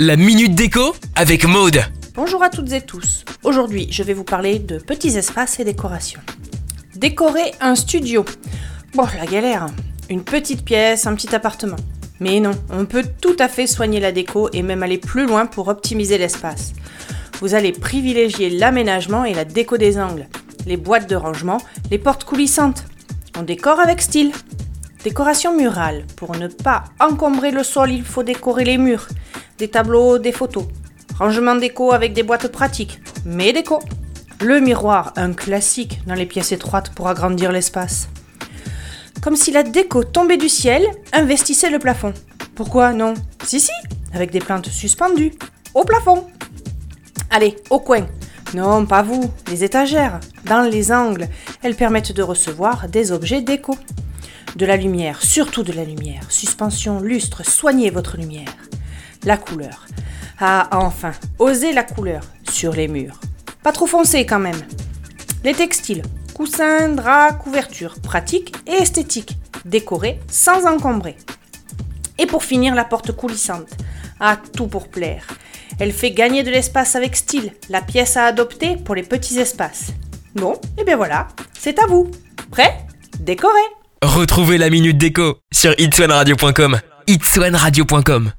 La minute déco avec Maude. Bonjour à toutes et tous. Aujourd'hui, je vais vous parler de petits espaces et décorations. Décorer un studio. Bon, la galère. Une petite pièce, un petit appartement. Mais non, on peut tout à fait soigner la déco et même aller plus loin pour optimiser l'espace. Vous allez privilégier l'aménagement et la déco des angles, les boîtes de rangement, les portes coulissantes. On décore avec style. Décoration murale. Pour ne pas encombrer le sol, il faut décorer les murs. Des tableaux, des photos. Rangement déco avec des boîtes pratiques. Mais déco. Le miroir, un classique dans les pièces étroites pour agrandir l'espace. Comme si la déco tombait du ciel, investissait le plafond. Pourquoi non? Si si, avec des plantes suspendues. Au plafond. Allez, au coin. Non, pas vous, les étagères. Dans les angles, elles permettent de recevoir des objets déco. De la lumière, surtout de la lumière. Suspension, lustre, soignez votre lumière. La couleur. Ah, enfin, osez la couleur sur les murs. Pas trop foncé quand même. Les textiles. Coussins, draps, couvertures. Pratique et esthétique. Décoré sans encombrer. Et pour finir, la porte coulissante. Ah, tout pour plaire. Elle fait gagner de l'espace avec style, la pièce à adopter pour les petits espaces. Bon, et bien voilà, c'est à vous. Prêt? Décoré Retrouvez la minute déco sur itswanradio.com. itswanradio.com